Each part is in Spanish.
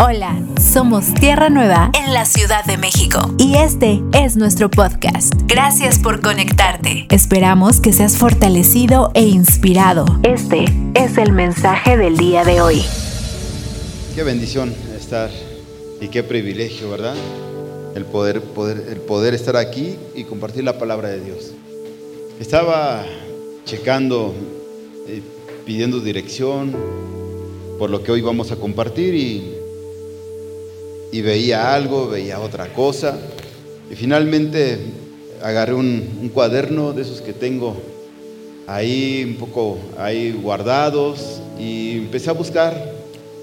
Hola, somos Tierra Nueva en la Ciudad de México y este es nuestro podcast. Gracias por conectarte. Esperamos que seas fortalecido e inspirado. Este es el mensaje del día de hoy. Qué bendición estar y qué privilegio, ¿verdad? El poder, poder, el poder estar aquí y compartir la palabra de Dios. Estaba checando, eh, pidiendo dirección por lo que hoy vamos a compartir y y veía algo, veía otra cosa. Y finalmente agarré un, cuaderno de esos que tengo ahí un poco ahí guardados y empecé a buscar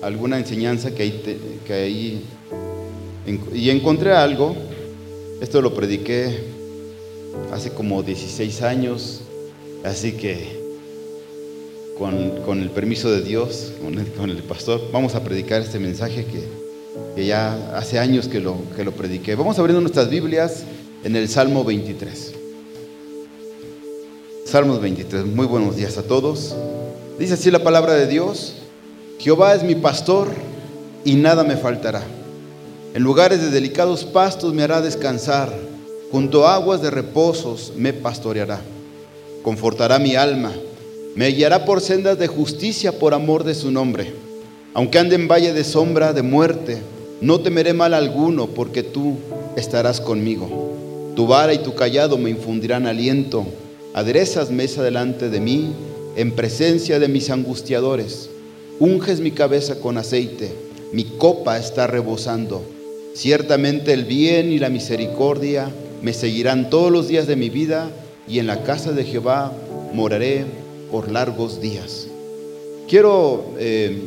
alguna enseñanza que ahí, que ahí y encontré algo. Esto lo prediqué hace como 16 años, así que con, el permiso de Dios, con el pastor, vamos a predicar este mensaje que que ya hace años que lo, que lo prediqué. Vamos abriendo nuestras Biblias en el Salmo 23. Salmos 23. Muy buenos días a todos. Dice así la palabra de Dios. Jehová es mi pastor y nada me faltará. En lugares de delicados pastos me hará descansar. Junto a aguas de reposos me pastoreará. Confortará mi alma. Me guiará por sendas de justicia por amor de su nombre. Aunque ande en valle de sombra de muerte, no temeré mal alguno, porque tú estarás conmigo. Tu vara y tu callado me infundirán aliento. Aderezas mesa delante de mí, en presencia de mis angustiadores. Unges mi cabeza con aceite, mi copa está rebosando. Ciertamente el bien y la misericordia me seguirán todos los días de mi vida, y en la casa de Jehová moraré por largos días. Quiero eh,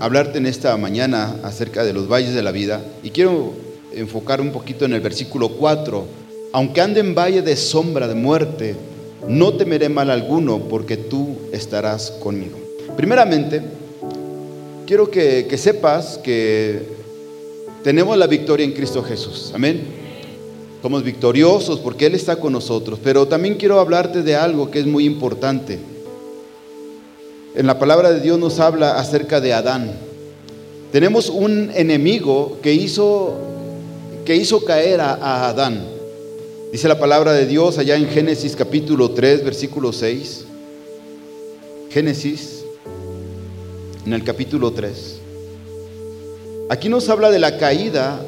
hablarte en esta mañana acerca de los valles de la vida y quiero enfocar un poquito en el versículo 4. Aunque ande en valle de sombra de muerte, no temeré mal alguno porque tú estarás conmigo. Primeramente, quiero que, que sepas que tenemos la victoria en Cristo Jesús. Amén. Somos victoriosos porque Él está con nosotros. Pero también quiero hablarte de algo que es muy importante en la palabra de Dios nos habla acerca de Adán. Tenemos un enemigo que hizo, que hizo caer a, Adán. Dice la palabra de Dios allá en Génesis capítulo 3, versículo 6. Génesis, en el capítulo 3. Aquí nos habla de la caída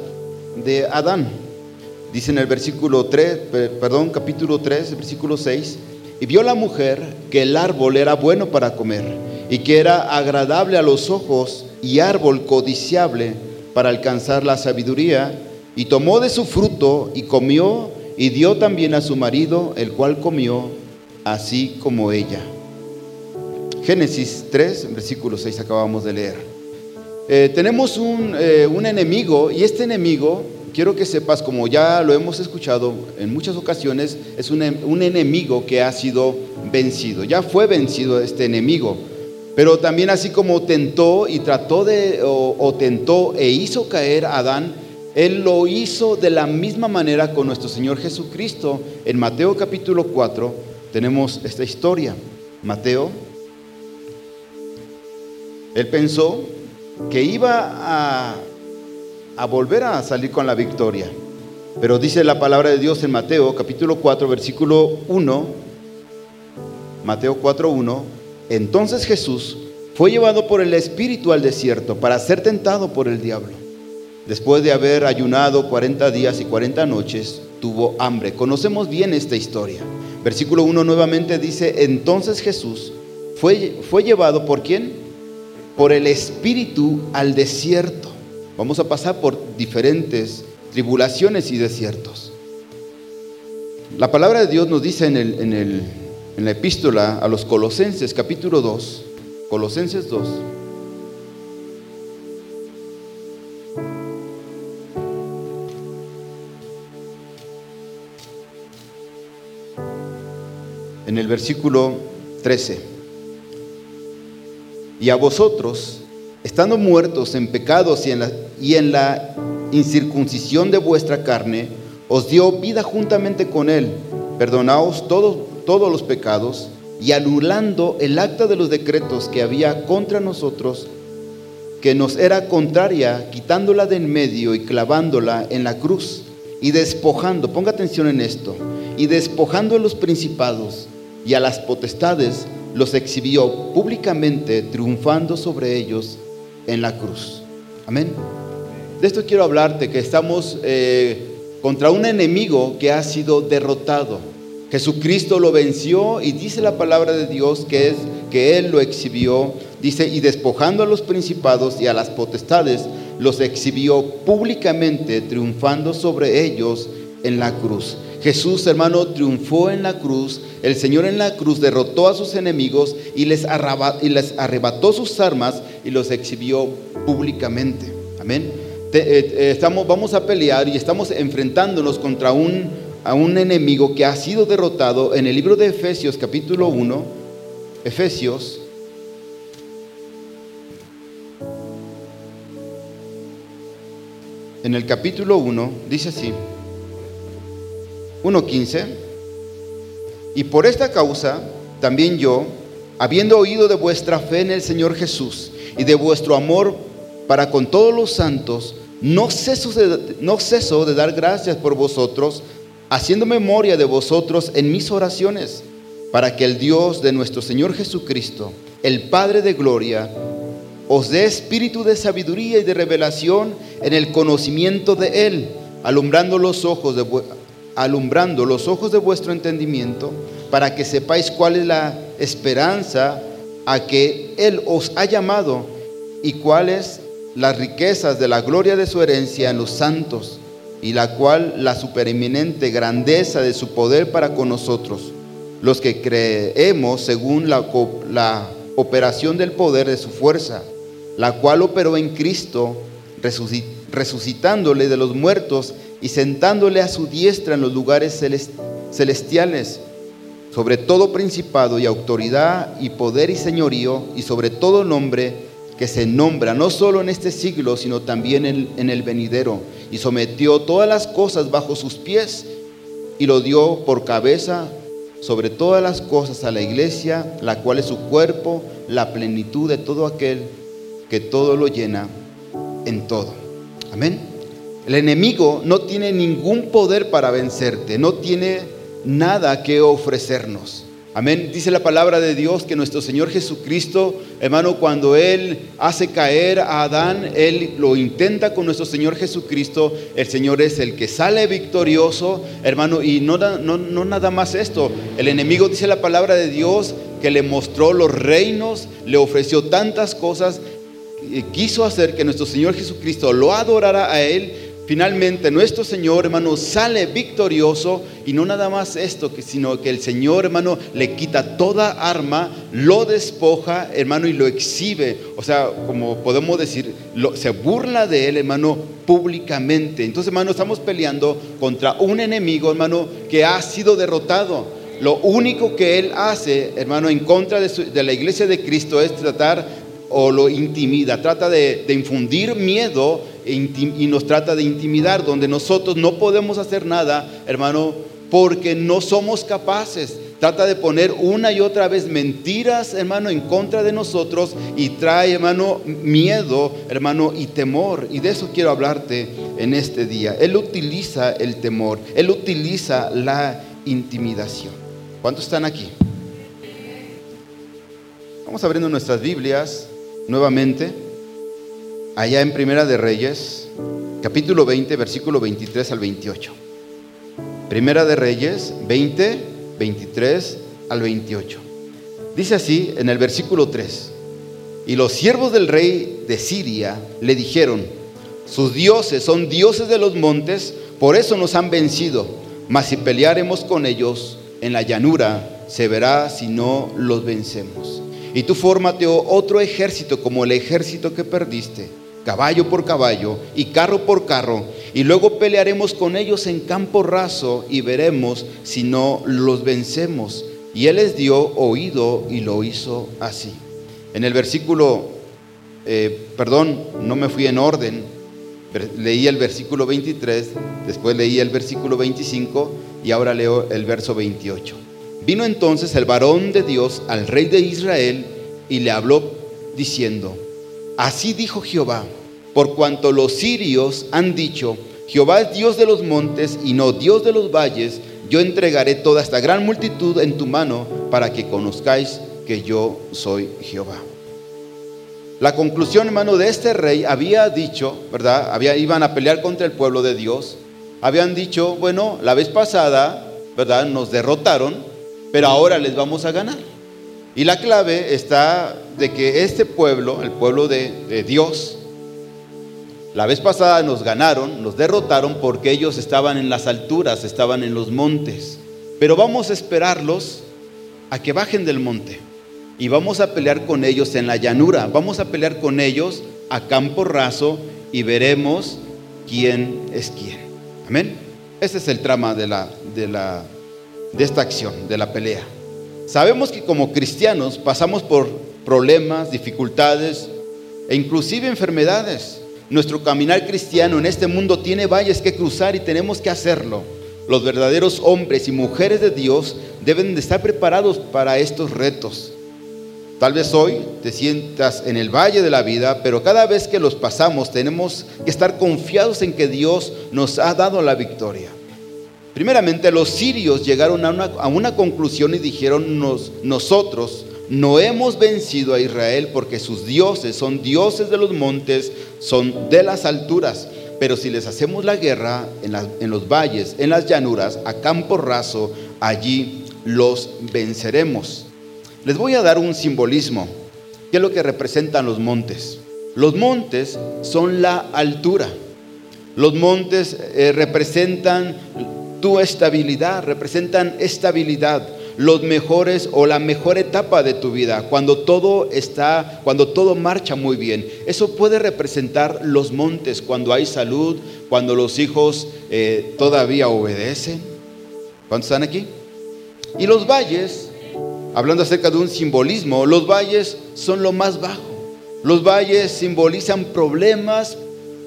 de Adán. Dice en el versículo 3, perdón, capítulo 3, versículo 6. Y vio la mujer que el árbol era bueno para comer y que era agradable a los ojos y árbol codiciable para alcanzar la sabiduría, y tomó de su fruto y comió y dio también a su marido, el cual comió así como ella. Génesis 3, versículo 6 acabamos de leer. Eh, tenemos un, eh, un enemigo y este enemigo quiero que sepas, como ya lo hemos escuchado en muchas ocasiones, es un, enemigo que ha sido vencido. Ya fue vencido este enemigo. Pero también así como tentó y trató de, o, tentó e hizo caer a Adán, Él lo hizo de la misma manera con nuestro Señor Jesucristo. En Mateo capítulo 4 tenemos esta historia. Mateo, Él pensó que iba a a volver a salir con la victoria. Pero dice la palabra de Dios en Mateo capítulo 4 versículo 1, Mateo 4, 1, entonces Jesús fue llevado por el Espíritu al desierto para ser tentado por el diablo. Después de haber ayunado 40 días y 40 noches, tuvo hambre. Conocemos bien esta historia. Versículo 1 nuevamente dice, entonces Jesús fue, fue llevado por quién? Por el Espíritu al desierto Vamos a pasar por diferentes tribulaciones y desiertos. La palabra de Dios nos dice en, el, la epístola a los Colosenses, capítulo 2, Colosenses 2, en el versículo 13. Y a vosotros, estando muertos en pecados y en, la, y en la incircuncisión de vuestra carne, os dio vida juntamente con él, perdonaos todos, todos los pecados, y anulando el acta de los decretos que había contra nosotros, que nos era contraria, quitándola de en medio y clavándola en la cruz y despojando, ponga atención en esto, y despojando a los principados y a las potestades, los exhibió públicamente, triunfando sobre ellos en la cruz. Amén. De esto quiero hablarte, que estamos eh, contra un enemigo que ha sido derrotado. Jesucristo lo venció y dice la palabra de Dios que es que Él lo exhibió, dice, y despojando a los principados y a las potestades, los exhibió públicamente, triunfando sobre ellos en la cruz. Jesús, hermano, triunfó en la cruz. El Señor en la cruz derrotó a sus enemigos y les, arrebató sus armas y los exhibió públicamente. Amén. Eh, eh, estamos, vamos a pelear y estamos enfrentándonos contra un, a un enemigo que ha sido derrotado en el libro de Efesios capítulo 1. Efesios en el capítulo 1 dice así, 1.15, y por esta causa también yo, habiendo oído de vuestra fe en el Señor Jesús y de vuestro amor para con todos los santos, no ceso de, no ceso de dar gracias por vosotros, haciendo memoria de vosotros en mis oraciones, para que el Dios de nuestro Señor Jesucristo, el Padre de Gloria, os dé espíritu de sabiduría y de revelación en el conocimiento de Él, alumbrando los ojos de, alumbrando los ojos de vuestro entendimiento, para que sepáis cuál es la esperanza a que Él os ha llamado y cuáles las riquezas de la gloria de su herencia en los santos, y la cual la supereminente grandeza de su poder para con nosotros, los que creemos según la, la operación del poder de su fuerza la cual operó en Cristo, resucitándole de los muertos y sentándole a su diestra en los lugares celestiales, sobre todo principado y autoridad y poder y señorío, y sobre todo nombre que se nombra, no solo en este siglo, sino también en, en el venidero, y sometió todas las cosas bajo sus pies, y lo dio por cabeza sobre todas las cosas a la iglesia, la cual es su cuerpo, la plenitud de todo aquel que todo lo llena en todo. Amén. El enemigo no tiene ningún poder para vencerte, no tiene nada que ofrecernos. Amén. Dice la palabra de Dios que nuestro Señor Jesucristo, hermano, cuando Él hace caer a Adán, Él lo intenta con nuestro Señor Jesucristo. El Señor es el que sale victorioso, hermano, y no, nada más esto. El enemigo, dice la palabra de Dios, que le mostró los reinos, le ofreció tantas cosas quiso hacer que nuestro Señor Jesucristo lo adorara a Él, finalmente nuestro Señor, hermano, sale victorioso y no nada más esto, sino que el Señor, hermano, le quita toda arma, lo despoja, hermano, y lo exhibe. O sea, como podemos decir, se burla de Él, hermano, públicamente. Entonces, hermano, estamos peleando contra un enemigo, hermano, que ha sido derrotado. Lo único que Él hace, hermano, en contra de, de la iglesia de Cristo es tratar o lo intimida, trata de, infundir miedo y nos trata de intimidar, donde nosotros no podemos hacer nada, hermano, porque no somos capaces. Trata de poner una y otra vez mentiras, hermano, en contra de nosotros y trae, hermano, miedo, hermano, y temor. Y de eso quiero hablarte en este día. Él utiliza el temor, él utiliza la intimidación. ¿Cuántos están aquí? Vamos abriendo nuestras Biblias nuevamente allá en Primera de Reyes, capítulo 20, versículo 23 al 28. Primera de Reyes 20, 23 al 28. Dice así en el versículo 3. Y los siervos del rey de Siria le dijeron, sus dioses son dioses de los montes, por eso nos han vencido, mas si pelearemos con ellos en la llanura, se verá si no los vencemos. Y tú fórmate otro ejército como el ejército que perdiste, caballo por caballo y carro por carro, y luego pelearemos con ellos en campo raso y veremos si no los vencemos. Y él les dio oído y lo hizo así. En el versículo, eh, perdón, no me fui en orden, leí el versículo 23, después leí el versículo 25 y ahora leo el verso 28. Vino entonces el varón de Dios al rey de Israel y le habló diciendo, así dijo Jehová, por cuanto los sirios han dicho, Jehová es Dios de los montes y no Dios de los valles, yo entregaré toda esta gran multitud en tu mano para que conozcáis que yo soy Jehová. La conclusión, hermano, de este rey había dicho, ¿verdad? Iban a pelear contra el pueblo de Dios. Habían dicho, bueno, la vez pasada, ¿verdad? Nos derrotaron, pero ahora les vamos a ganar. Y la clave está de que este pueblo, el pueblo de, Dios, la vez pasada nos ganaron, nos derrotaron porque ellos estaban en las alturas, estaban en los montes. Pero vamos a esperarlos a que bajen del monte y vamos a pelear con ellos en la llanura, vamos a pelear con ellos a campo raso y veremos quién es quién. Amén. Ese es el trama de, la, de, la, de esta acción, de la pelea. Sabemos que como cristianos pasamos por problemas, dificultades e inclusive enfermedades. Nuestro caminar cristiano en este mundo tiene valles que cruzar y tenemos que hacerlo. Los verdaderos hombres y mujeres de Dios deben de estar preparados para estos retos. Tal vez hoy te sientas en el valle de la vida, pero cada vez que los pasamos tenemos que estar confiados en que Dios nos ha dado la victoria. Primeramente, los sirios llegaron a una, conclusión y dijeron, nosotros no hemos vencido a Israel porque sus dioses son dioses de los montes, son de las alturas. Pero si les hacemos la guerra en, en los valles, en las llanuras, a campo raso, allí los venceremos. Les voy a dar un simbolismo. ¿Qué es lo que representan los montes? Los montes son la altura. Los montes eh, representan tu estabilidad, representan estabilidad, los mejores o la mejor etapa de tu vida, cuando todo está, cuando todo marcha muy bien. Eso puede representar los montes, cuando hay salud, cuando los hijos eh, todavía obedecen. ¿Cuántos están aquí? Y los valles, hablando acerca de un simbolismo, los valles son lo más bajo. Los valles simbolizan problemas,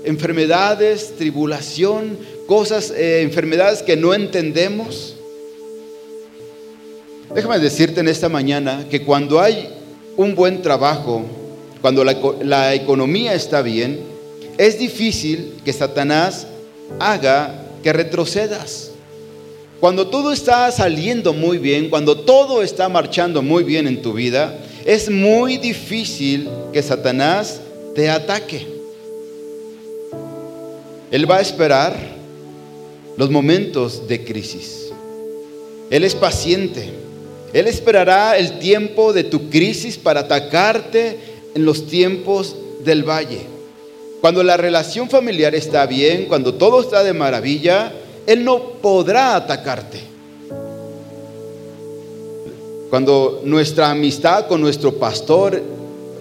enfermedades, tribulación, cosas, eh, enfermedades que no entendemos. Déjame decirte en esta mañana que cuando hay un buen trabajo, cuando la, la economía está bien, es difícil que Satanás haga que retrocedas. Cuando todo está saliendo muy bien, cuando todo está marchando muy bien en tu vida, es muy difícil que Satanás te ataque. Él va a esperar los momentos de crisis. Él es paciente. Él esperará el tiempo de tu crisis para atacarte en los tiempos del valle. Cuando la relación familiar está bien, cuando todo está de maravilla, Él no podrá atacarte. Cuando nuestra amistad con nuestro pastor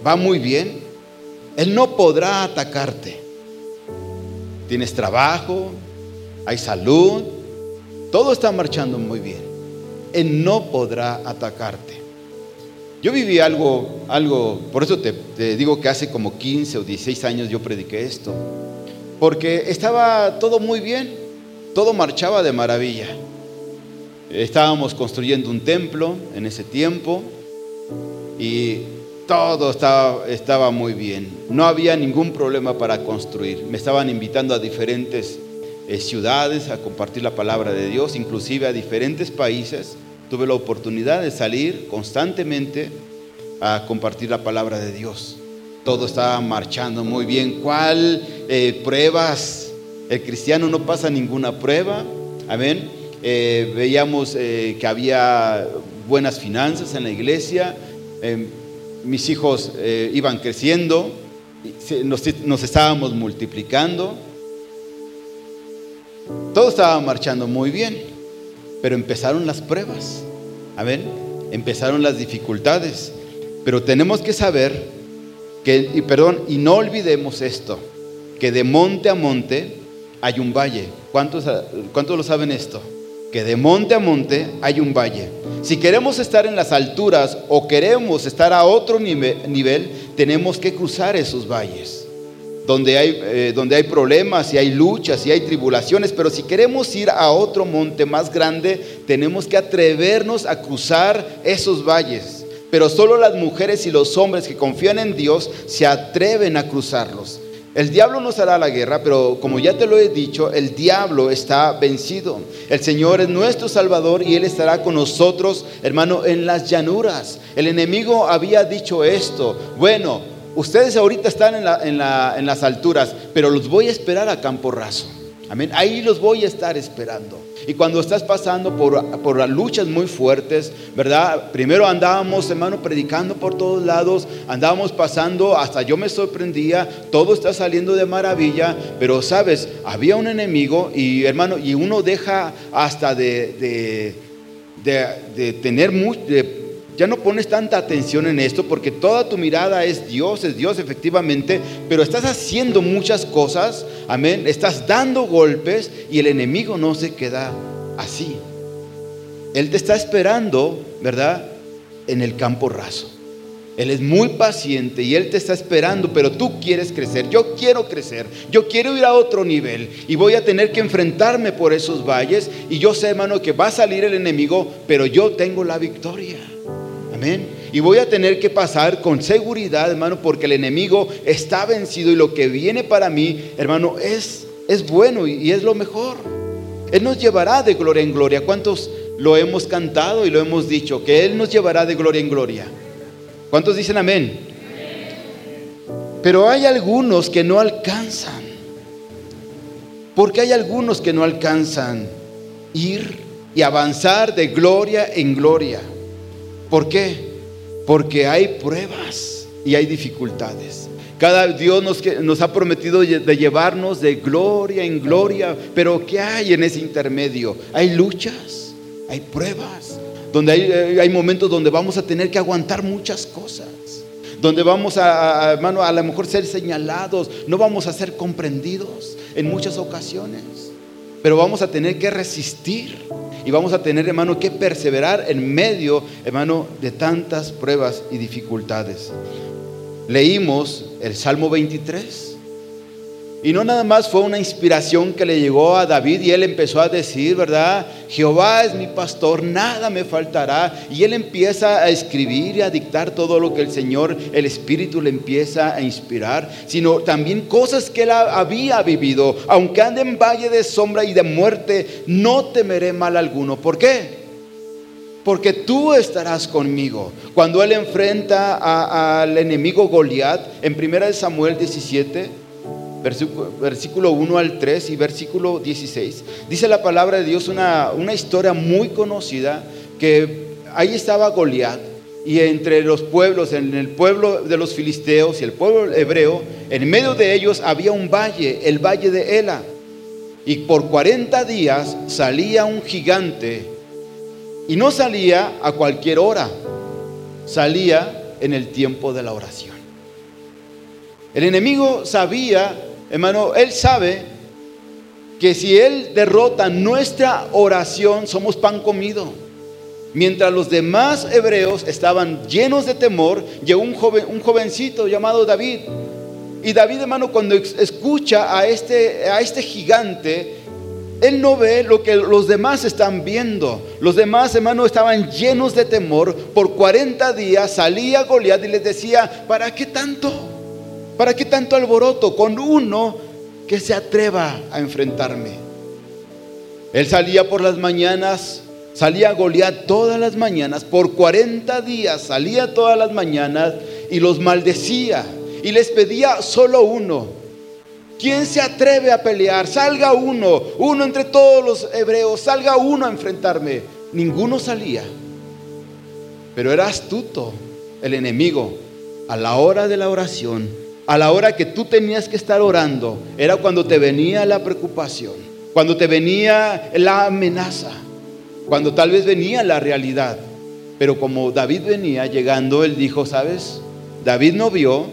va muy bien, Él no podrá atacarte. Tienes trabajo, hay salud, todo está marchando muy bien. Él no podrá atacarte. Yo viví algo, algo, por eso te, digo que hace como 15 o 16 años yo prediqué esto, porque estaba todo muy bien, todo marchaba de maravilla. Estábamos construyendo un templo en ese tiempo y todo estaba, estaba muy bien. No había ningún problema para construir. Me estaban invitando a diferentes eh, ciudades a compartir la palabra de Dios, inclusive a diferentes países. Tuve la oportunidad de salir constantemente a compartir la palabra de Dios. Todo estaba marchando muy bien. ¿Cuál eh, pruebas? El cristiano no pasa ninguna prueba. Amén. Eh, veíamos que había buenas finanzas en la iglesia. Mis hijos iban creciendo. nos estábamos multiplicando. Todo estaba marchando muy bien, pero empezaron las pruebas. Amén. Empezaron las dificultades. Pero tenemos que saber que, y perdón, y no olvidemos esto, que de monte a monte hay un valle. ¿Cuántos, ¿Cuántos lo saben esto? Que de monte a monte hay un valle. Si queremos estar en las alturas o queremos estar a otro nivel, tenemos que cruzar esos valles donde hay, eh, donde hay problemas y hay luchas y hay tribulaciones, pero si queremos ir a otro monte más grande, tenemos que atrevernos a cruzar esos valles. pero solo las mujeres y los hombres que confían en Dios se atreven a cruzarlos. El diablo nos hará la guerra, pero como ya te lo he dicho, el diablo está vencido. El Señor es nuestro Salvador y Él estará con nosotros, hermano, en las llanuras. El enemigo había dicho esto. Bueno, ustedes ahorita están en, las alturas, pero los voy a esperar a campo raso. Amén. Ahí los voy a estar esperando. Y cuando estás pasando por, por luchas muy fuertes, ¿verdad? Primero andábamos, hermano, predicando por todos lados, andábamos pasando, hasta yo me sorprendía, todo está saliendo de maravilla, pero sabes, había un enemigo y hermano, y uno deja hasta de, de, tener mucho... ya no pones tanta atención en esto porque toda tu mirada es Dios, es Dios efectivamente, pero estás haciendo muchas cosas Amén. Estás dando golpes y el enemigo no se queda así. Él te está esperando, ¿verdad? En el campo raso. Él es muy paciente y Él te está esperando, pero tú quieres crecer. Yo quiero crecer. Yo quiero ir a otro nivel y voy a tener que enfrentarme por esos valles. Y yo sé, hermano, que va a salir el enemigo, pero yo tengo la victoria. Y voy a tener que pasar con seguridad, hermano, porque el enemigo está vencido y lo que viene para mí, hermano, es, es bueno y, es lo mejor. Él nos llevará de gloria en gloria. ¿Cuántos lo hemos cantado y lo hemos dicho? Que Él nos llevará de gloria en gloria. ¿Cuántos dicen amén? Pero hay algunos que no alcanzan. Porque hay algunos que no alcanzan ir y avanzar de gloria en gloria. ¿Por qué? Porque hay pruebas y hay dificultades. Cada Dios nos, nos, ha prometido de llevarnos de gloria en gloria, pero ¿qué hay en ese intermedio? Hay luchas, hay pruebas, donde hay, eh, hay momentos donde vamos a tener que aguantar muchas cosas, donde vamos a, a, hermano, a lo mejor ser señalados, no vamos a ser comprendidos en muchas ocasiones, pero vamos a tener que resistir y vamos a tener, hermano, que perseverar en medio, hermano, de tantas pruebas y dificultades. Leímos el Salmo 23. Y no nada más fue una inspiración que le llegó a David y él empezó a decir, ¿verdad? Jehová es mi pastor, nada me faltará. Y él empieza a escribir y a dictar todo lo que el Señor, el Espíritu le empieza a inspirar, sino también cosas que él había vivido. Aunque ande en valle de sombra y de muerte, no temeré mal alguno. ¿Por qué? Porque tú estarás conmigo. Cuando él enfrenta al enemigo Goliat en 1 Samuel 17, versículo 1 al 3 y versículo 16. Dice la palabra de Dios una, una historia muy conocida que ahí estaba Goliat y entre los pueblos, en el pueblo de los filisteos y el pueblo hebreo, en medio de ellos había un valle, el valle de Ela. Y por 40 días salía un gigante y no salía a cualquier hora, salía en el tiempo de la oración. El enemigo sabía Hermano, Él sabe que si Él derrota nuestra oración, somos pan comido. Mientras los demás hebreos estaban llenos de temor, llegó un, joven, un jovencito llamado David. Y David, hermano, cuando escucha a este, a este gigante, él no ve lo que los demás están viendo. Los demás, hermano, estaban llenos de temor. Por 40 días salía Goliat y les decía, ¿para qué tanto? ¿Para qué tanto alboroto con uno que se atreva a enfrentarme? Él salía por las mañanas, salía a Goliat todas las mañanas, por 40 días salía todas las mañanas y los maldecía y les pedía solo uno. ¿Quién se atreve a pelear? Salga uno, uno entre todos los hebreos, salga uno a enfrentarme. Ninguno salía. Pero era astuto el enemigo. A la hora de la oración a la hora que tú tenías que estar orando, era cuando te venía la preocupación, cuando te venía la amenaza, cuando tal vez venía la realidad. Pero como David venía llegando, él dijo, ¿sabes? David no vio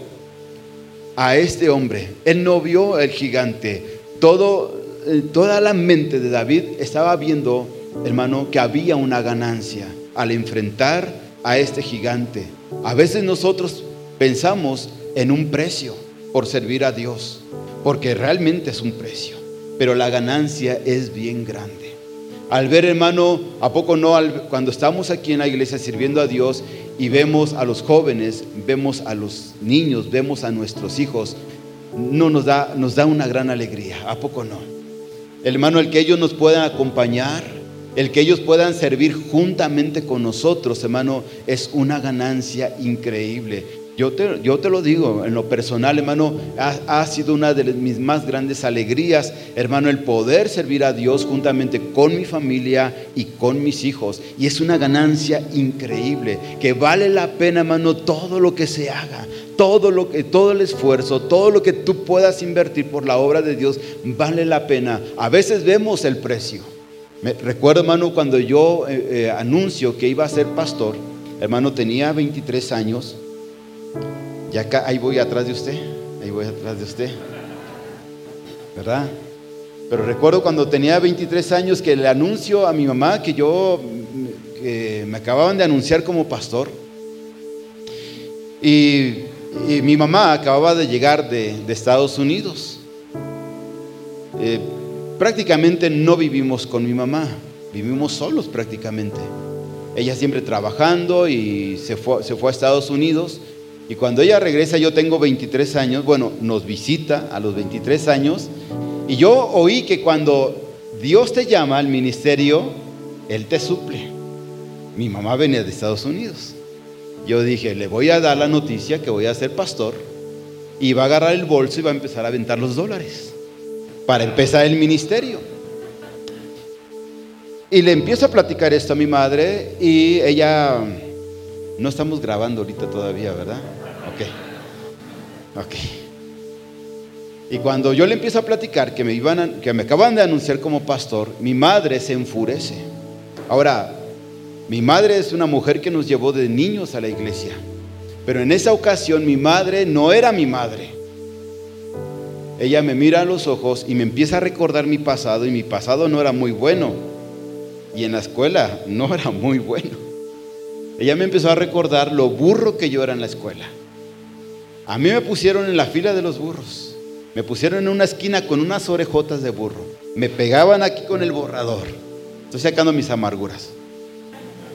a este hombre, él no vio el gigante. Todo, eh, toda la mente de David estaba viendo, hermano, que había una ganancia al enfrentar a este gigante. A veces nosotros pensamos en un precio por servir a Dios, porque realmente es un precio, pero la ganancia es bien grande. Al ver, hermano, ¿a poco no? cuando estamos aquí en la iglesia sirviendo a Dios y vemos a los jóvenes, vemos a los niños, vemos a nuestros hijos, no nos da, nos da una gran alegría. ¿A poco no? Hermano, el que ellos nos puedan acompañar, el que ellos puedan servir juntamente con nosotros, hermano, es una ganancia increíble. Yo te, yo te, lo digo, en lo personal, hermano, ha, ha, sido una de mis más grandes alegrías, hermano, el poder servir a Dios juntamente con mi familia y con mis hijos. Y es una ganancia increíble, que vale la pena, hermano, todo lo que se haga, todo, lo que, todo el esfuerzo, todo lo que tú puedas invertir por la obra de Dios, vale la pena. A veces vemos el precio. Me, recuerdo, hermano, cuando yo eh, eh, anuncio que iba a ser pastor, hermano, tenía 23 años. Y acá, ahí voy atrás de usted, ahí voy atrás de usted. ¿Verdad? Pero recuerdo cuando tenía 23 años que le anuncio a mi mamá que yo, me acababan de anunciar como pastor. Y, y mi mamá acababa de llegar de, de Estados Unidos. Eh, prácticamente no vivimos con mi mamá, vivimos solos prácticamente. Ella siempre trabajando y se fue, se fue a Estados Unidos. Y cuando ella regresa, yo tengo 23 años, bueno, nos visita a los 23 años, y yo oí que cuando Dios te llama al ministerio, Él te suple. Mi mamá venía de Estados Unidos. Yo dije, le voy a dar la noticia que voy a ser pastor, y va a agarrar el bolso y va a empezar a aventar los dólares para empezar el ministerio. Y le empiezo a platicar esto a mi madre y ella, no estamos grabando ahorita todavía, ¿verdad? Ok. Ok. Y cuando yo le empiezo a platicar que me, iban que me acaban de anunciar como pastor, mi madre se enfurece. Ahora, mi madre es una mujer que nos llevó de niños a la iglesia. Pero en esa ocasión mi madre no era mi madre. Ella me mira a los ojos y me empieza a recordar mi pasado y mi pasado no era muy bueno. Y en la escuela no era muy bueno. Ella me empezó a recordar lo burro que yo era en la escuela. A mí me pusieron en la fila de los burros. Me pusieron en una esquina con unas orejotas de burro. Me pegaban aquí con el borrador. Estoy sacando mis amarguras.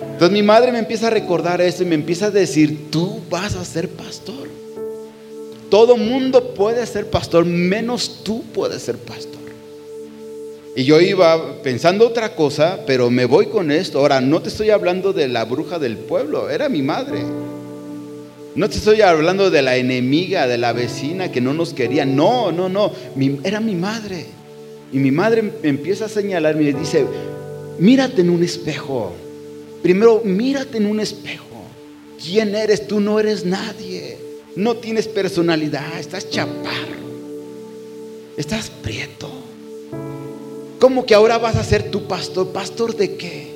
Entonces mi madre me empieza a recordar eso y me empieza a decir, tú vas a ser pastor. Todo mundo puede ser pastor, menos tú puedes ser pastor. Y yo iba pensando otra cosa, pero me voy con esto. Ahora, no te estoy hablando de la bruja del pueblo, era mi madre. No te estoy hablando de la enemiga, de la vecina que no nos quería. No, no, no. era mi madre. Y mi madre me empieza a señalar y dice, mírate en un espejo. Primero, mírate en un espejo. ¿Quién eres? Tú no eres nadie. No tienes personalidad. Estás chaparro. Estás prieto. ¿Cómo que ahora vas a ser tu pastor? ¿Pastor de qué?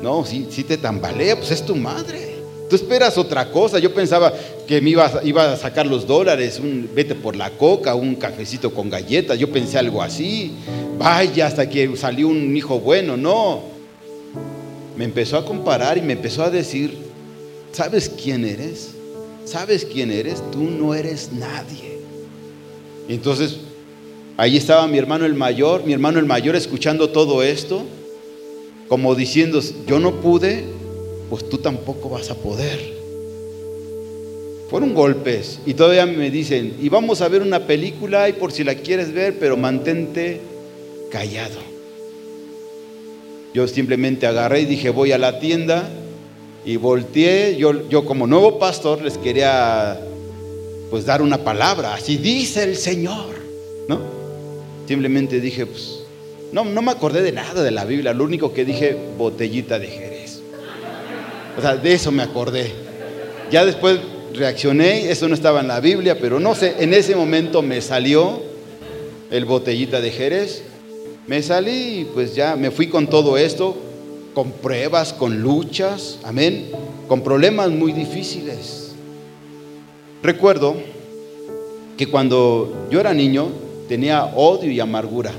No, si, si te tambalea, pues es tu madre. Esperas otra cosa. Yo pensaba que me iba, iba a sacar los dólares, un, vete por la coca, un cafecito con galletas. Yo pensé algo así. Vaya, hasta que salió un hijo bueno. No. Me empezó a comparar y me empezó a decir, ¿sabes quién eres? ¿Sabes quién eres? Tú no eres nadie. Entonces, ahí estaba mi hermano el mayor, mi hermano el mayor escuchando todo esto, como diciendo, yo no pude, pues tú tampoco vas a poder. Fueron golpes y todavía me dicen, y vamos a ver una película y por si la quieres ver, pero mantente callado. Yo simplemente agarré y dije, voy a la tienda y volteé, yo, yo como nuevo pastor les quería pues dar una palabra, así dice el Señor, ¿no? Simplemente dije, pues, no, no me acordé de nada de la Biblia, lo único que dije, botellita de Jerez. O sea, de eso me acordé. Ya después reaccioné, eso no estaba en la Biblia, pero no sé, en ese momento me salió el botellita de Jerez. Me salí y pues ya me fui con todo esto, con pruebas, con luchas, amén, con problemas muy difíciles. Recuerdo que cuando yo era niño tenía odio y amargura.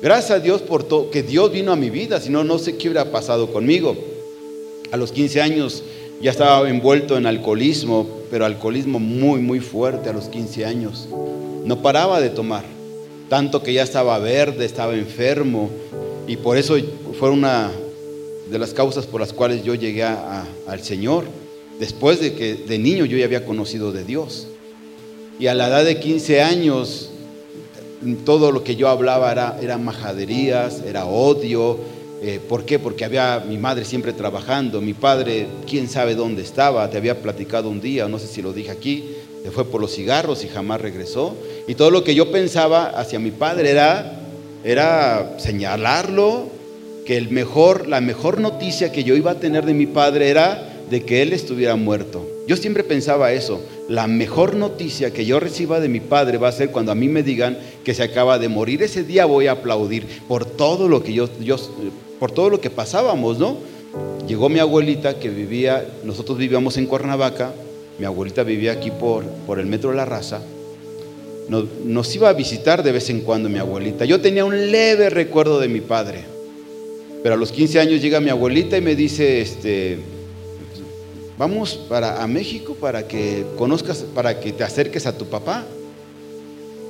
Gracias a Dios por todo, que Dios vino a mi vida, si no, no sé qué hubiera pasado conmigo. A los 15 años ya estaba envuelto en alcoholismo, pero alcoholismo muy, muy fuerte a los 15 años. No paraba de tomar, tanto que ya estaba verde, estaba enfermo, y por eso fue una de las causas por las cuales yo llegué al Señor. después de que de niño yo ya había conocido de Dios. Y a la edad de 15 años, todo lo que yo hablaba era, majaderías, era odio. Eh, ¿Por qué? Porque había mi madre siempre trabajando, mi padre, quién sabe dónde estaba, te había platicado un día, no sé si lo dije aquí, se fue por los cigarros y jamás regresó. Y todo lo que yo pensaba hacia mi padre era, era señalarlo, que el mejor, la mejor noticia que yo iba a tener de mi padre era de que él estuviera muerto. Yo siempre pensaba eso. La mejor noticia que yo reciba de mi padre va a ser cuando a mí me digan que se acaba de morir. Ese día voy a aplaudir por todo lo que yo, yo por todo lo que pasábamos, ¿no? Llegó mi abuelita que vivía, nosotros vivíamos en Cuernavaca, mi abuelita vivía aquí por, por el metro de la raza. Nos, iba a visitar de vez en cuando mi abuelita. Yo tenía un leve recuerdo de mi padre. Pero a los 15 años llega mi abuelita y me dice, este, vamos para a México para que conozcas, para que te acerques a tu papá.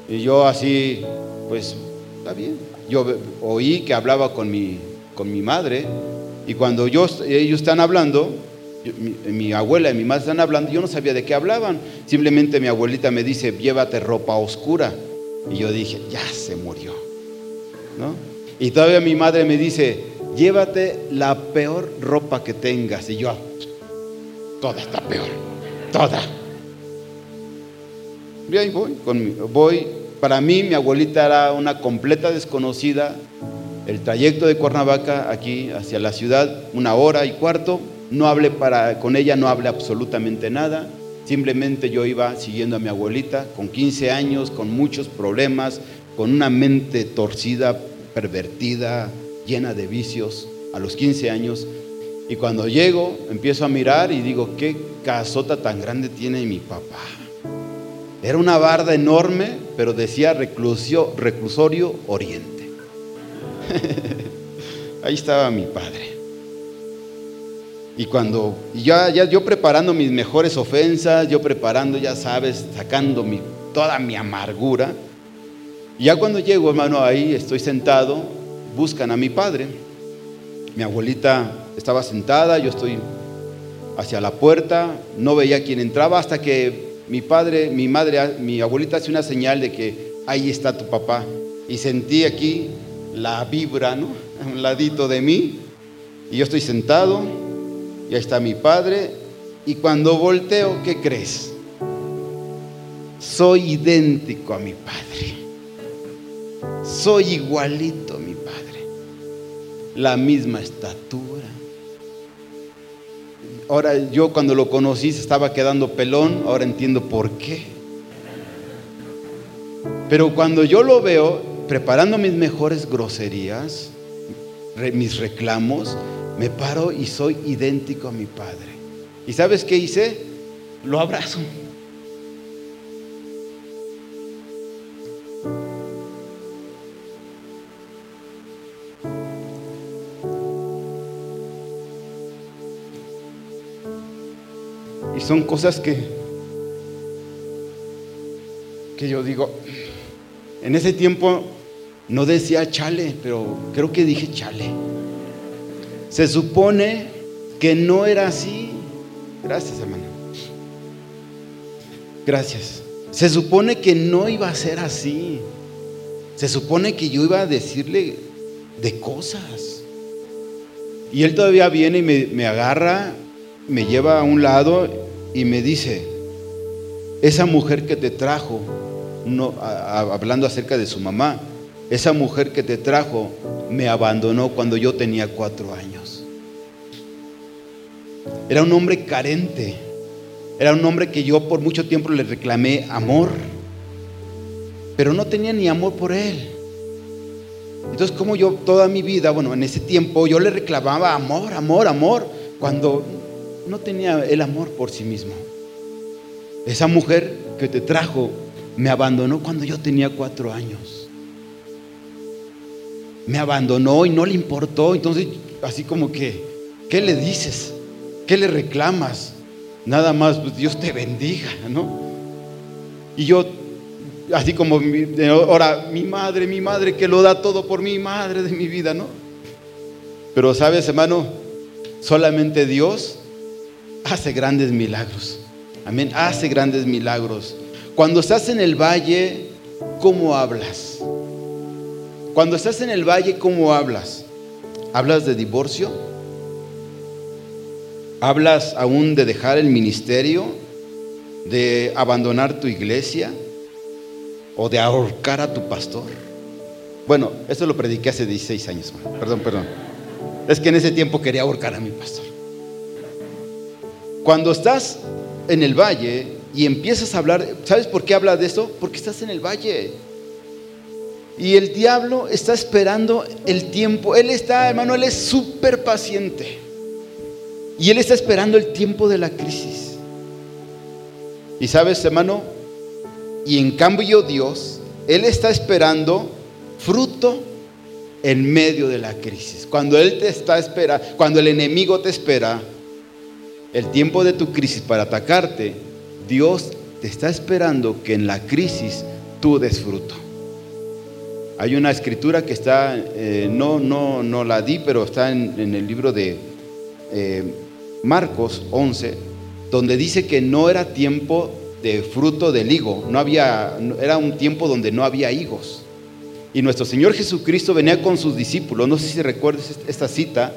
Y yo así, pues, está bien. Yo oí que hablaba con mi, con mi madre y cuando ellos están hablando, mi, mi, abuela y mi madre están hablando, yo no sabía de qué hablaban. Simplemente mi abuelita me dice, llévate ropa oscura. Y yo dije, ya se murió. ¿No? Y todavía mi madre me dice, llévate la peor ropa que tengas. Y yo, toda está peor, toda. Y ahí voy, con, voy. Para mí, mi abuelita era una completa desconocida. El trayecto de Cuernavaca aquí hacia la ciudad, una hora y cuarto. No para, con ella, no hablé absolutamente nada. Simplemente yo iba siguiendo a mi abuelita con 15 años, con muchos problemas, con una mente torcida, pervertida, llena de vicios, a los 15 años. Y cuando llego, empiezo a mirar y digo, qué casota tan grande tiene mi papá. Era una barda enorme, pero decía reclusorio oriente. Ahí estaba mi padre. Y cuando ya, ya yo preparando mis mejores ofensas, yo preparando, ya sabes, sacando mi, toda mi amargura. Ya cuando llego, hermano, ahí estoy sentado, buscan a mi padre. Mi abuelita estaba sentada, yo estoy hacia la puerta, no veía quién entraba hasta que mi padre, mi madre, mi abuelita hace una señal de que ahí está tu papá. Y sentí aquí la vibra, ¿no? A un ladito de mí. Y yo estoy sentado, y ahí está mi padre. Y cuando volteo, ¿qué crees? Soy idéntico a mi padre. Soy igualito a mi padre. La misma estatura. Ahora yo cuando lo conocí se estaba quedando pelón, ahora entiendo por qué. Pero cuando yo lo veo preparando mis mejores groserías, mis reclamos, me paro y soy idéntico a mi padre. ¿Y sabes qué hice? Lo abrazo. Y son cosas que, que yo digo, en ese tiempo no decía chale, pero creo que dije chale. Se supone que no era así. Gracias, hermano. Gracias. Se supone que no iba a ser así. Se supone que yo iba a decirle de cosas. Y él todavía viene y me, me agarra, me lleva a un lado y me dice, esa mujer que te trajo, no, hablando acerca de su mamá, esa mujer que te trajo me abandonó cuando yo tenía cuatro años. Era un hombre carente. Era un hombre que yo por mucho tiempo le reclamé amor. Pero no tenía ni amor por él. Entonces, como yo toda mi vida, bueno, en ese tiempo yo le reclamaba amor, amor, amor, cuando no tenía el amor por sí mismo. Esa mujer que te trajo me abandonó cuando yo tenía cuatro años. Me abandonó y no le importó. Entonces, así como que, ¿qué le dices? ¿Qué le reclamas? Nada más, pues Dios te bendiga, ¿no? Y yo, así como, ahora, mi madre, mi madre que lo da todo por mi madre de mi vida, ¿no? Pero sabes, hermano, solamente Dios hace grandes milagros. Amén, hace grandes milagros. Cuando estás en el valle, ¿cómo hablas? Cuando estás en el valle, ¿cómo hablas? ¿Hablas de divorcio? ¿Hablas aún de dejar el ministerio? ¿De abandonar tu iglesia? ¿O de ahorcar a tu pastor? Bueno, esto lo prediqué hace 16 años. Perdón, perdón. Es que en ese tiempo quería ahorcar a mi pastor. Cuando estás en el valle y empiezas a hablar, ¿sabes por qué habla de eso? Porque estás en el valle. Y el diablo está esperando el tiempo. Él está, hermano, él es súper paciente. Y él está esperando el tiempo de la crisis. Y sabes, hermano, y en cambio Dios, Él está esperando fruto en medio de la crisis. Cuando Él te está esperando, cuando el enemigo te espera, el tiempo de tu crisis para atacarte, Dios te está esperando que en la crisis tú des fruto. Hay una escritura que está, eh, no, no, no la di, pero está en, el libro de eh, Marcos 11, donde dice que no era tiempo de fruto del higo, no había, era un tiempo donde no había higos. Y nuestro Señor Jesucristo venía con sus discípulos. No sé si recuerdas esta cita,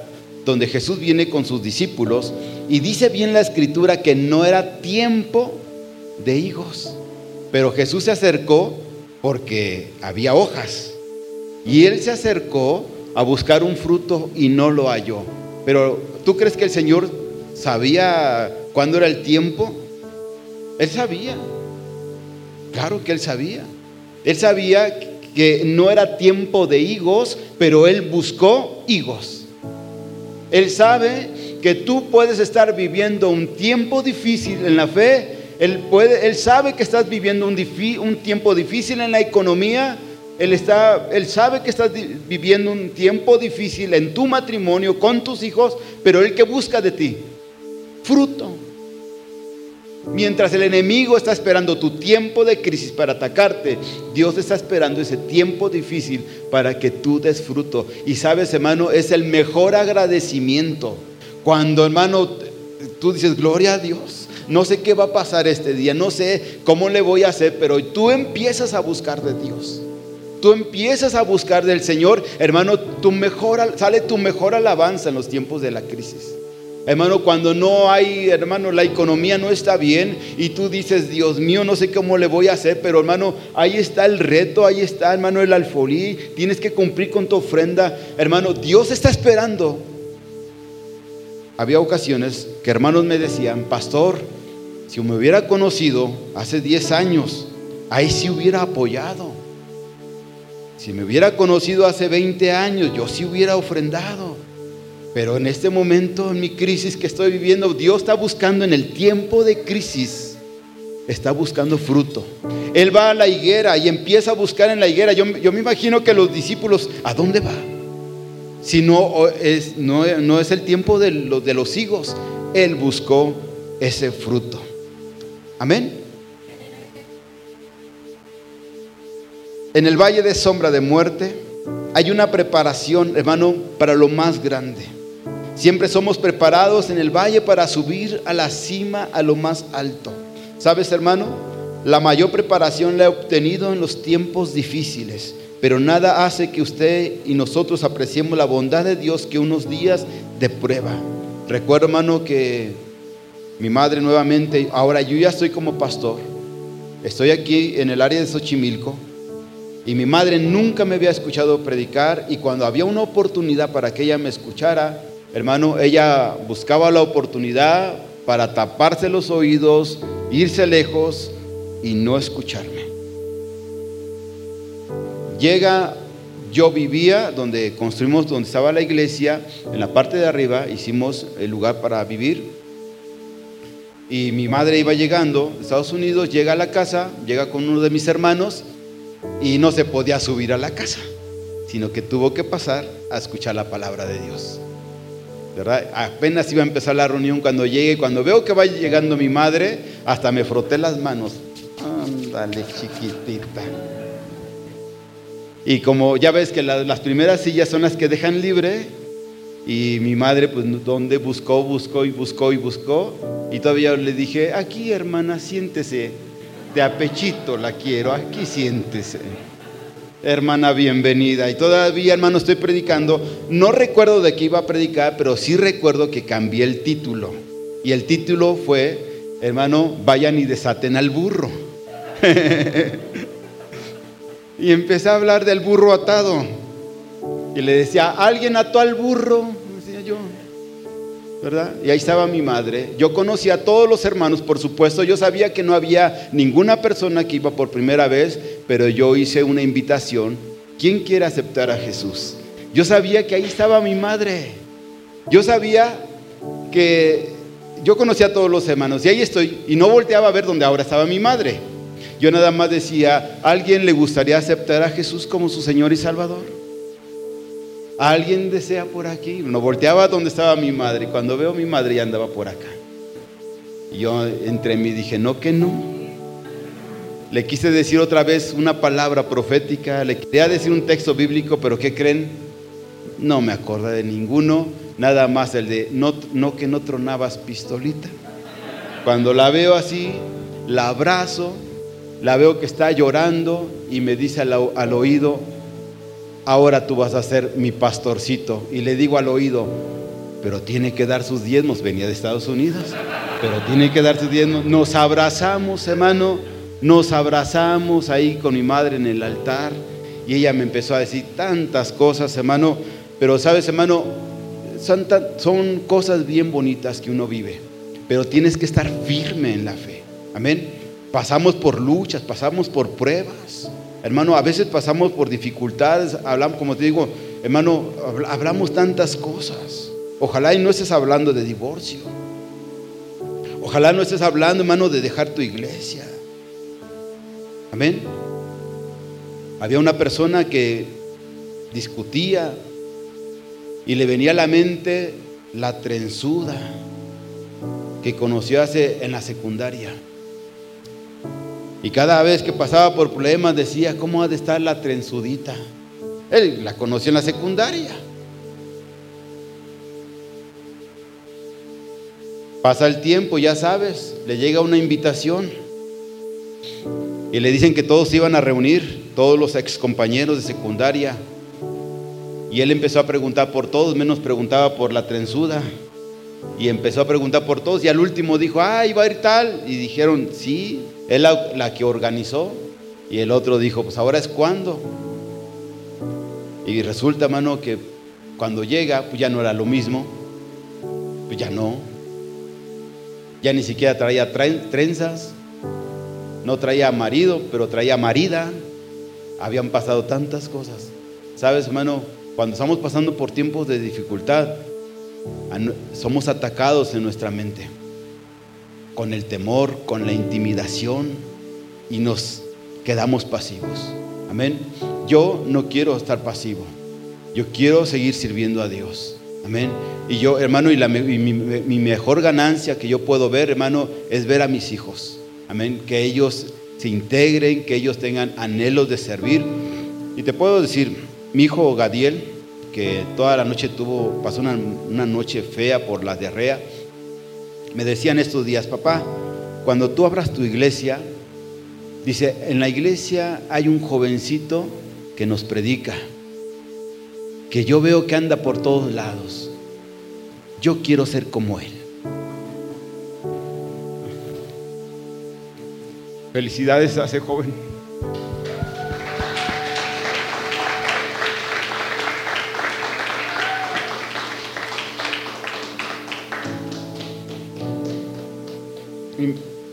donde Jesús viene con sus discípulos y dice bien la escritura que no era tiempo de higos. Pero Jesús se acercó porque había hojas. Y él se acercó a buscar un fruto y no lo halló. Pero ¿tú crees que el Señor sabía cuándo era el tiempo? Él sabía. Claro que él sabía. Él sabía que no era tiempo de higos, pero él buscó higos. Él sabe que tú puedes estar viviendo un tiempo difícil en la fe. Él, sabe que estás viviendo un tiempo difícil en la economía. Él, está, él sabe que estás viviendo un tiempo difícil en tu matrimonio, con tus hijos, pero Él que busca de ti fruto. Mientras el enemigo está esperando tu tiempo de crisis para atacarte, Dios está esperando ese tiempo difícil para que tú des fruto. Y sabes, hermano, es el mejor agradecimiento. Cuando, hermano, tú dices, gloria a Dios, no sé qué va a pasar este día, no sé cómo le voy a hacer, pero tú empiezas a buscar de Dios. Tú empiezas a buscar del Señor, hermano, tu mejor, sale tu mejor alabanza en los tiempos de la crisis. Hermano, cuando no hay, hermano, la economía no está bien y tú dices, Dios mío, no sé cómo le voy a hacer, pero hermano, ahí está el reto, ahí está, hermano, el alfolí, tienes que cumplir con tu ofrenda. Hermano, Dios está esperando. Había ocasiones que hermanos me decían, pastor, si me hubiera conocido hace 10 años, ahí sí hubiera apoyado. Si me hubiera conocido hace 20 años, yo sí hubiera ofrendado. Pero en este momento, en mi crisis que estoy viviendo, Dios está buscando en el tiempo de crisis, está buscando fruto. Él va a la higuera y empieza a buscar en la higuera. Yo, me imagino que los discípulos, ¿a dónde va? Si no es, no, es el tiempo de los, de los higos, Él buscó ese fruto. Amén. En el valle de sombra de muerte hay una preparación, hermano, para lo más grande. Siempre somos preparados en el valle para subir a la cima, a lo más alto. ¿Sabes, hermano? La mayor preparación la he obtenido en los tiempos difíciles, pero nada hace que usted y nosotros apreciemos la bondad de Dios que unos días de prueba. Recuerdo, hermano, que mi madre nuevamente, ahora yo ya estoy como pastor, estoy aquí en el área de Xochimilco, y mi madre nunca me había escuchado predicar, y cuando había una oportunidad para que ella me escuchara, Hermano, ella buscaba la oportunidad para taparse los oídos, irse lejos y no escucharme. Llega, yo vivía donde construimos, donde estaba la iglesia, en la parte de arriba hicimos el lugar para vivir. Y mi madre iba llegando Estados Unidos, llega a la casa, llega con uno de mis hermanos y no se podía subir a la casa, sino que tuvo que pasar a escuchar la palabra de Dios. Apenas iba a empezar la reunión cuando llegue, cuando veo que va llegando mi madre, hasta me froté las manos. Ándale, chiquitita. Y como ya ves que las primeras sillas son las que dejan libre, y mi madre, pues, donde buscó, buscó y buscó y buscó, Y todavía le dije, aquí hermana, siéntese, de apechito la quiero, aquí siéntese. Hermana, bienvenida. Y todavía, hermano, estoy predicando. No recuerdo de qué iba a predicar, pero sí recuerdo que cambié el título. Y el título fue, hermano, vayan y desaten al burro. y empecé a hablar del burro atado. Y le decía, ¿alguien ató al burro? Decía yo. ¿Verdad? Y ahí estaba mi madre. Yo conocía a todos los hermanos, por supuesto. Yo sabía que no había ninguna persona que iba por primera vez, pero yo hice una invitación. ¿Quién quiere aceptar a Jesús? Yo sabía que ahí estaba mi madre. Yo sabía que yo conocía a todos los hermanos y ahí estoy. Y no volteaba a ver donde ahora estaba mi madre. Yo nada más decía, ¿alguien le gustaría aceptar a Jesús como su Señor y Salvador? ¿Alguien desea por aquí? No volteaba donde estaba mi madre. Cuando veo a mi madre ya andaba por acá. Y yo entre mí dije, no que no. Le quise decir otra vez una palabra profética, le quería decir un texto bíblico, pero ¿qué creen? No me acuerdo de ninguno, nada más el de no, que no tronabas pistolita. Cuando la veo así, la abrazo, la veo que está llorando y me dice al oído, ahora tú vas a ser mi pastorcito. Y le digo al oído, pero tiene que dar sus diezmos, venía de Estados Unidos, pero tiene que dar sus diezmos. Nos abrazamos, hermano, nos abrazamos ahí con mi madre en el altar y ella me empezó a decir tantas cosas, hermano, pero sabes, hermano, son, son cosas bien bonitas que uno vive, pero tienes que estar firme en la fe. Amén. Pasamos por luchas, pasamos por pruebas. Hermano, a veces pasamos por dificultades, hablamos, como te digo, hermano, hablamos tantas cosas. Ojalá y no estés hablando de divorcio. Ojalá no estés hablando, hermano, de dejar tu iglesia. Amén. Había una persona que discutía y le venía a la mente la trenzuda que conoció hace en la secundaria. Y cada vez que pasaba por problemas decía, ¿cómo ha de estar la trenzudita? Él la conoció en la secundaria. Pasa el tiempo, ya sabes, le llega una invitación y le dicen que todos se iban a reunir, todos los ex compañeros de secundaria. Y él empezó a preguntar por todos, menos preguntaba por la trenzuda. Y empezó a preguntar por todos y al último dijo, ah, iba a ir tal. Y dijeron, sí, es la, que organizó. Y el otro dijo, pues ahora es cuando. Y resulta, hermano, que cuando llega, pues ya no era lo mismo. Pues ya no. Ya ni siquiera traía trenzas. No traía marido, pero traía marida. Habían pasado tantas cosas. ¿Sabes, hermano? Cuando estamos pasando por tiempos de dificultad, somos atacados en nuestra mente con el temor, con la intimidación y nos quedamos pasivos. Amén. Yo no quiero estar pasivo. Yo quiero seguir sirviendo a Dios. Amén. Y yo, hermano, y, mi, mi, mejor ganancia que yo puedo ver, hermano, es ver a mis hijos. Amén. Que ellos se integren, que ellos tengan anhelos de servir. Y te puedo decir, mi hijo Gadiel, que toda la noche tuvo, pasó una, una noche fea por la diarrea, me decían estos días, papá, cuando tú abras tu iglesia, dice, en la iglesia hay un jovencito que nos predica, que yo veo que anda por todos lados. Yo quiero ser como él. Felicidades a ese joven.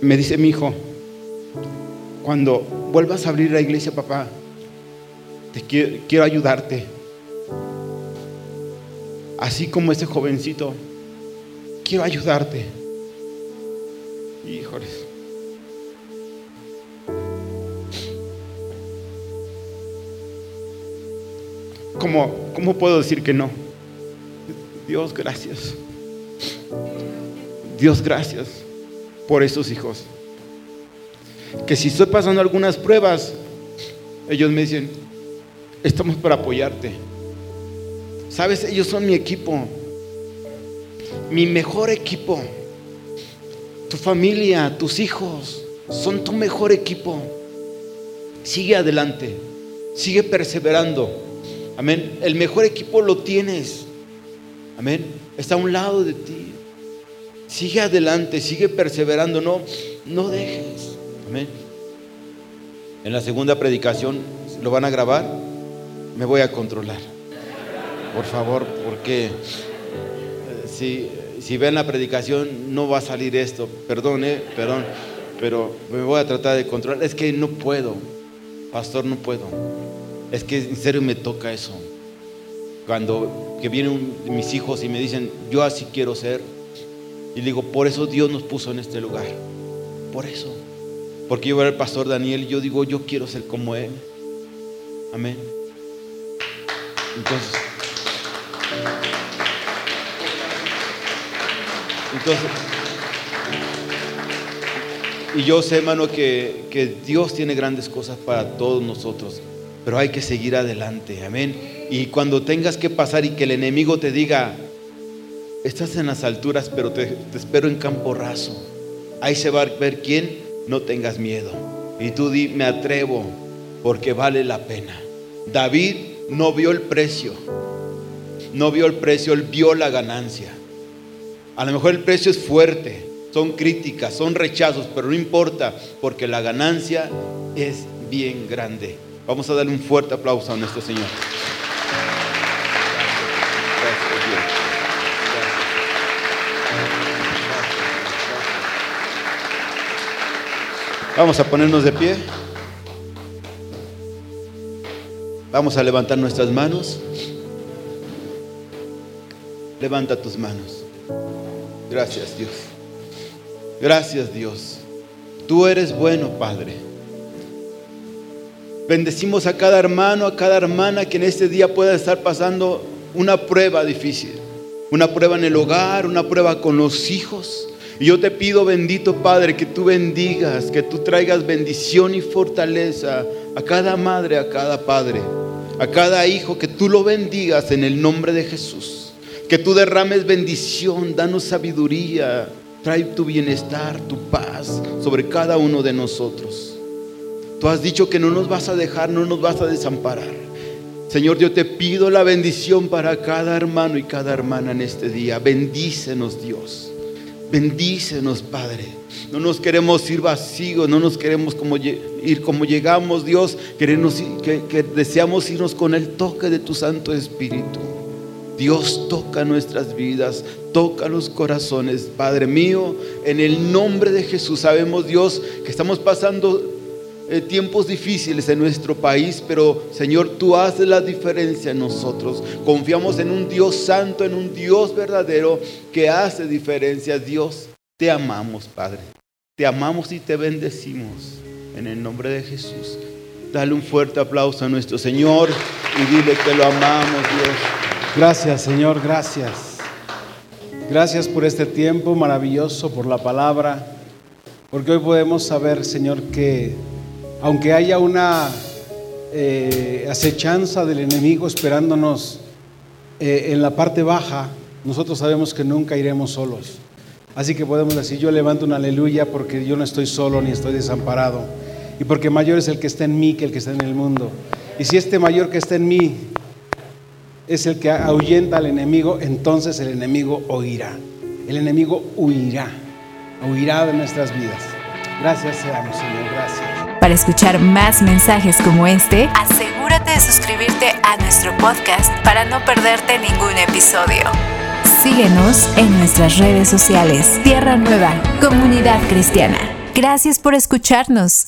Me dice mi hijo, cuando vuelvas a abrir la iglesia, papá, te quiero, ayudarte. Así como ese jovencito, quiero ayudarte. Híjoles. ¿Cómo, ¿Cómo puedo decir que no? Dios, gracias. Dios, gracias por esos hijos. Que si estoy pasando algunas pruebas, ellos me dicen, estamos para apoyarte. Sabes, ellos son mi equipo, mi mejor equipo. tu familia, tus hijos, son tu mejor equipo. Sigue adelante, sigue perseverando. Amén. El mejor equipo lo tienes. Amén. Está a un lado de ti. Sigue adelante, sigue perseverando, no, no dejes. Amén. En la segunda predicación, ¿lo van a grabar? Me voy a controlar. Por favor, porque eh, si, si ven la predicación no va a salir esto. Perdón, eh, perdón, pero me voy a tratar de controlar. Es que no puedo, pastor, no puedo. Es que en serio me toca eso. Cuando que vienen mis hijos y me dicen, yo así quiero ser. Y digo, por eso Dios nos puso en este lugar. Por eso. Porque yo veo al pastor Daniel y yo digo, yo quiero ser como él. Amén. Entonces, entonces, y yo sé, hermano, que, que Dios tiene grandes cosas para todos nosotros, pero hay que seguir adelante, amén. Y cuando tengas que pasar y que el enemigo te diga, estás en las alturas, pero te, espero en campo raso, ahí se va a ver quién, no tengas miedo. Y tú di, me atrevo, porque vale la pena. David no vio el precio, no vio el precio, él vio la ganancia. A lo mejor el precio es fuerte, son críticas, son rechazos, pero no importa, porque la ganancia es bien grande. Vamos a darle un fuerte aplauso a nuestro Señor. Vamos a ponernos de pie. Vamos a levantar nuestras manos. Levanta tus manos. Gracias Dios. Gracias Dios. Tú eres bueno, Padre. Bendecimos a cada hermano, a cada hermana que en este día pueda estar pasando una prueba difícil. Una prueba en el hogar, una prueba con los hijos. Y yo te pido, bendito Padre, que tú bendigas, que tú traigas bendición y fortaleza a cada madre, a cada padre, a cada hijo, que tú lo bendigas en el nombre de Jesús. Que tú derrames bendición, danos sabiduría, trae tu bienestar, tu paz sobre cada uno de nosotros. Tú has dicho que no nos vas a dejar, no nos vas a desamparar. Señor, yo te pido la bendición para cada hermano y cada hermana en este día. Bendícenos, Dios. Bendícenos, Padre. No nos queremos ir vacíos, no nos queremos ir como llegamos, Dios. Queremos, que, que deseamos irnos con el toque de tu Santo Espíritu. Dios toca nuestras vidas, toca los corazones, Padre mío, en el nombre de Jesús. Sabemos, Dios, que estamos pasando eh, tiempos difíciles en nuestro país, pero Señor, tú haces la diferencia en nosotros. Confiamos en un Dios santo, en un Dios verdadero que hace diferencia. Dios, te amamos, Padre. Te amamos y te bendecimos en el nombre de Jesús. Dale un fuerte aplauso a nuestro Señor y dile que lo amamos, Dios. Gracias, Señor, gracias. Gracias por este tiempo maravilloso, por la palabra, porque hoy podemos saber, Señor, que aunque haya una eh, acechanza del enemigo esperándonos eh, en la parte baja, nosotros sabemos que nunca iremos solos. Así que podemos decir, yo levanto una aleluya porque yo no estoy solo ni estoy desamparado. Y porque mayor es el que está en mí que el que está en el mundo. Y si este mayor que está en mí es el que ahuyenta al enemigo, entonces el enemigo oirá. El enemigo huirá, huirá de nuestras vidas. Gracias seamos, Señor, gracias. Para escuchar más mensajes como este, asegúrate de suscribirte a nuestro podcast para no perderte ningún episodio. Síguenos en nuestras redes sociales. Tierra Nueva, Comunidad Cristiana. Gracias por escucharnos.